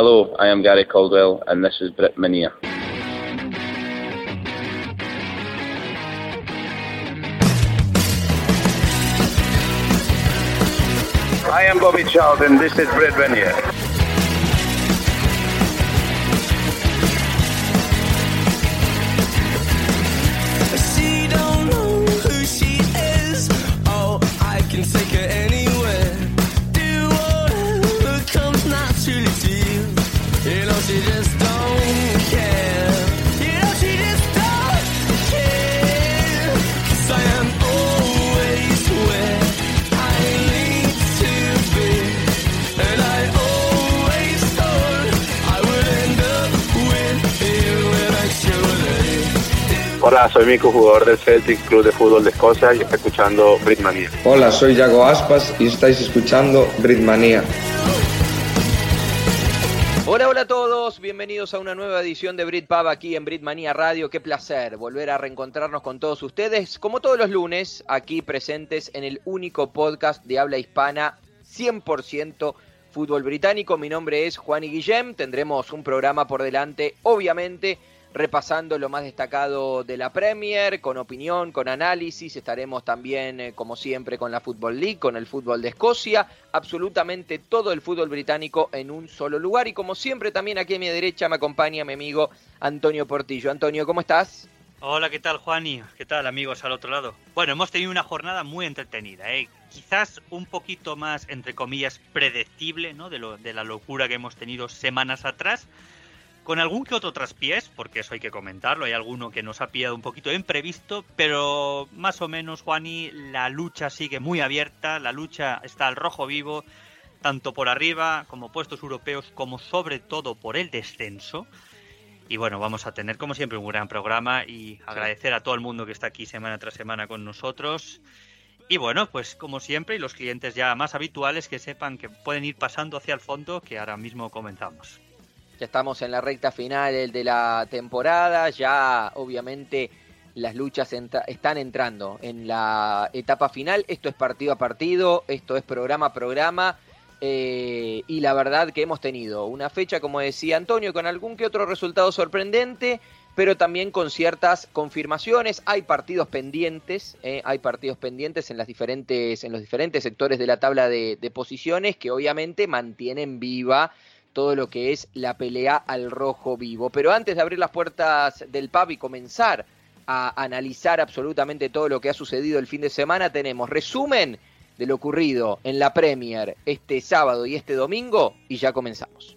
Hello, I am Gary Caldwell, and this is Brit Minia. I am Bobby Charlton, and this is Brit Minia. She don't know who she is. Oh, I can take her anywhere. Do whatever comes naturally to you. You Hola, soy Mico, jugador del Celtic Club de Fútbol de Escocia y está escuchando Britmania. Hola, soy Yago Aspas y estáis escuchando Britmanía. Hola, hola a todos, bienvenidos a una nueva edición de Brit Pub aquí en Britmanía Radio. Qué placer volver a reencontrarnos con todos ustedes, como todos los lunes, aquí presentes en el único podcast de habla hispana 100% fútbol británico. Mi nombre es Juan y Guillem, tendremos un programa por delante, obviamente repasando lo más destacado de la Premier, con opinión, con análisis. Estaremos también, eh, como siempre, con la Football League, con el fútbol de Escocia, absolutamente todo el fútbol británico en un solo lugar. Y como siempre, también aquí a mi derecha me acompaña mi amigo Antonio Portillo. Antonio, ¿cómo estás? Hola, ¿qué tal, Juani? ¿Qué tal, amigos al otro lado? Bueno, hemos tenido una jornada muy entretenida, ¿eh? Quizás un poquito más, entre comillas, predecible, ¿no? De, lo, de la locura que hemos tenido semanas atrás. Con algún que otro traspiés, porque eso hay que comentarlo, hay alguno que nos ha pillado un poquito imprevisto, pero más o menos, Juani, la lucha sigue muy abierta, la lucha está al rojo vivo, tanto por arriba como puestos europeos, como sobre todo por el descenso. Y bueno, vamos a tener como siempre un gran programa y agradecer a todo el mundo que está aquí semana tras semana con nosotros. Y bueno, pues como siempre, y los clientes ya más habituales que sepan que pueden ir pasando hacia el fondo, que ahora mismo comenzamos. Ya estamos en la recta final de la temporada, ya obviamente las luchas están entrando en la etapa final, esto es partido a partido, esto es programa a programa, eh, y la verdad que hemos tenido una fecha, como decía Antonio, con algún que otro resultado sorprendente, pero también con ciertas confirmaciones. Hay partidos pendientes, eh, hay partidos pendientes en las diferentes, en los diferentes sectores de la tabla de, de posiciones que obviamente mantienen viva todo lo que es la pelea al rojo vivo. Pero antes de abrir las puertas del pub y comenzar a analizar absolutamente todo lo que ha sucedido el fin de semana, tenemos resumen de lo ocurrido en la Premier este sábado y este domingo y ya comenzamos.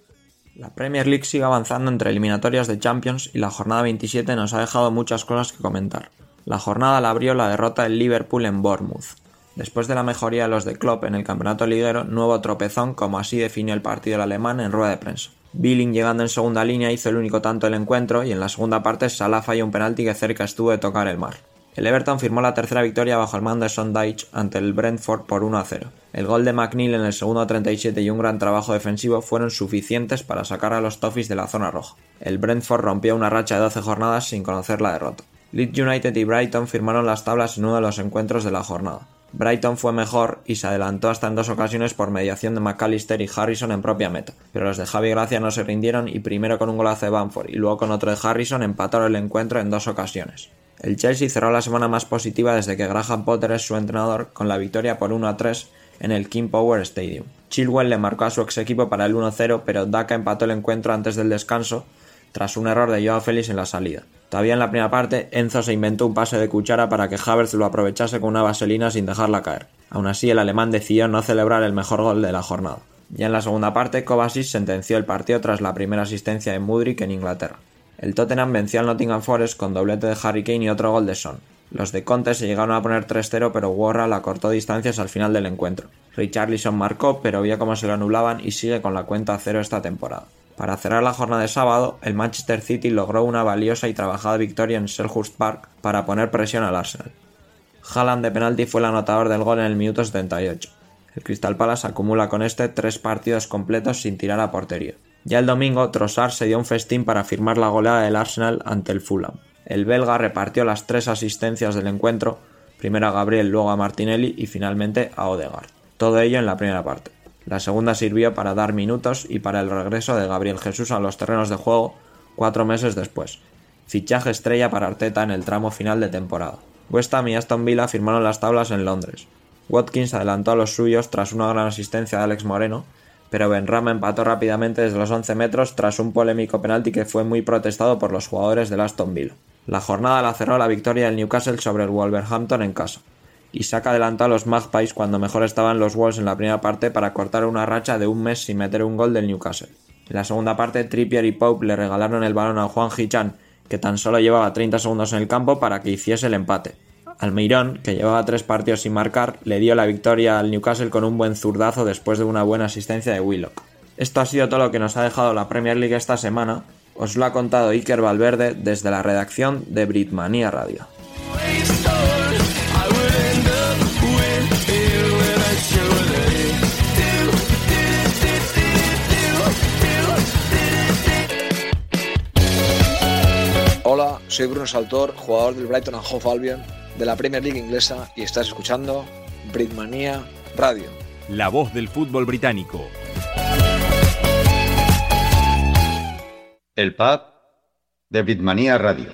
La Premier League sigue avanzando entre eliminatorias de Champions y la jornada 27 nos ha dejado muchas cosas que comentar. La jornada la abrió la derrota del Liverpool en Bournemouth. Después de la mejoría de los de Klopp en el campeonato liguero, nuevo tropezón como así definió el partido el alemán en rueda de prensa. Billing llegando en segunda línea hizo el único tanto del encuentro y en la segunda parte Salah falló un penalti que cerca estuvo de tocar el mar. El Everton firmó la tercera victoria bajo el mando de Sondage ante el Brentford por 1 a 0. El gol de McNeil en el segundo 37 y un gran trabajo defensivo fueron suficientes para sacar a los Toffees de la zona roja. El Brentford rompió una racha de 12 jornadas sin conocer la derrota. Leeds United y Brighton firmaron las tablas en uno de los encuentros de la jornada. Brighton fue mejor y se adelantó hasta en dos ocasiones por mediación de McAllister y Harrison en propia meta, pero los de Javi Gracia no se rindieron y primero con un golazo de Bamford y luego con otro de Harrison empataron el encuentro en dos ocasiones. El Chelsea cerró la semana más positiva desde que Graham Potter es su entrenador con la victoria por 1 a 3 en el King Power Stadium. Chilwell le marcó a su ex equipo para el 1-0, pero Daka empató el encuentro antes del descanso tras un error de Joao Félix en la salida. Todavía en la primera parte, Enzo se inventó un pase de cuchara para que Havertz lo aprovechase con una vaselina sin dejarla caer. Aún así, el alemán decidió no celebrar el mejor gol de la jornada. Ya en la segunda parte, Kovacic sentenció el partido tras la primera asistencia de Mudryk en Inglaterra. El Tottenham venció al Nottingham Forest con doblete de Harry Kane y otro gol de Son. Los de Conte se llegaron a poner 3-0, pero Warra acortó distancias al final del encuentro. Richarlison marcó, pero vio cómo se lo anulaban y sigue con la cuenta a cero esta temporada. Para cerrar la jornada de sábado, el Manchester City logró una valiosa y trabajada victoria en Selhurst Park para poner presión al Arsenal. Haaland de penalti fue el anotador del gol en el minuto 78. El Crystal Palace acumula con este tres partidos completos sin tirar a portería. Ya el domingo, Trossard se dio un festín para firmar la goleada del Arsenal ante el Fulham. El belga repartió las tres asistencias del encuentro, primero a Gabriel, luego a Martinelli y finalmente a Odegaard. Todo ello en la primera parte. La segunda sirvió para dar minutos y para el regreso de Gabriel Jesús a los terrenos de juego cuatro meses después. Fichaje estrella para Arteta en el tramo final de temporada. West Ham y Aston Villa firmaron las tablas en Londres. Watkins adelantó a los suyos tras una gran asistencia de Alex Moreno, pero Benrama empató rápidamente desde los 11 metros tras un polémico penalti que fue muy protestado por los jugadores del Aston Villa. La jornada la cerró la victoria del Newcastle sobre el Wolverhampton en casa. Isaac adelantó a los Magpies cuando mejor estaban los Wolves en la primera parte para cortar una racha de un mes sin meter un gol del Newcastle. En la segunda parte, Trippier y Pope le regalaron el balón a Juan Hichan, que tan solo llevaba 30 segundos en el campo para que hiciese el empate. Almeirón, que llevaba tres partidos sin marcar, le dio la victoria al Newcastle con un buen zurdazo después de una buena asistencia de Willock. Esto ha sido todo lo que nos ha dejado la Premier League esta semana. Os lo ha contado Iker Valverde desde la redacción de Britmania Radio. Soy Bruno Saltor, jugador del Brighton and Hove Albion de la Premier League inglesa y estás escuchando Britmania Radio. La voz del fútbol británico. El pub de Britmania Radio.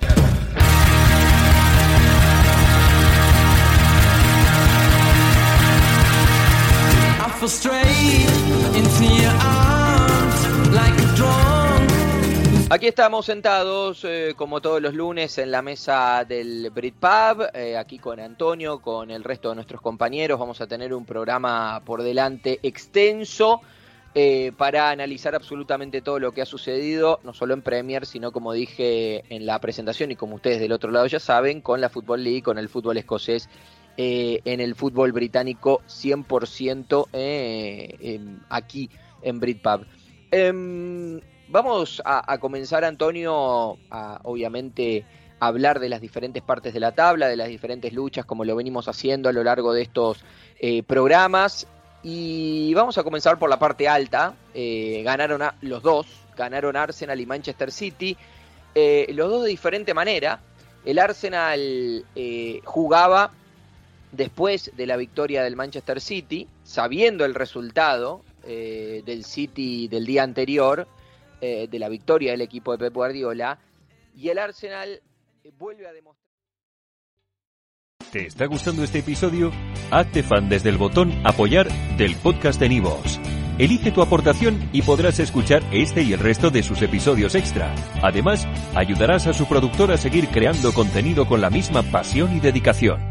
I fell straight into your arms like a drum. Aquí estamos sentados, eh, como todos los lunes, en la mesa del Britpub, eh, aquí con Antonio, con el resto de nuestros compañeros. Vamos a tener un programa por delante extenso eh, para analizar absolutamente todo lo que ha sucedido, no solo en Premier, sino como dije en la presentación y como ustedes del otro lado ya saben, con la Football League, con el fútbol escocés, eh, en el fútbol británico 100% eh, em, aquí en Britpub. Vamos a, a comenzar, Antonio, a obviamente hablar de las diferentes partes de la tabla, de las diferentes luchas, como lo venimos haciendo a lo largo de estos eh, programas. Y vamos a comenzar por la parte alta. Eh, ganaron a, los dos, ganaron Arsenal y Manchester City. Eh, los dos de diferente manera. El Arsenal eh, jugaba después de la victoria del Manchester City, sabiendo el resultado eh, del City del día anterior, eh, de la victoria del equipo de Pep Guardiola, y el Arsenal eh, vuelve a demostrar... ¿Te está gustando este episodio? Hazte fan desde el botón Apoyar del podcast de Nivos. Elige tu aportación y podrás escuchar este y el resto de sus episodios extra. Además, ayudarás a su productor a seguir creando contenido con la misma pasión y dedicación.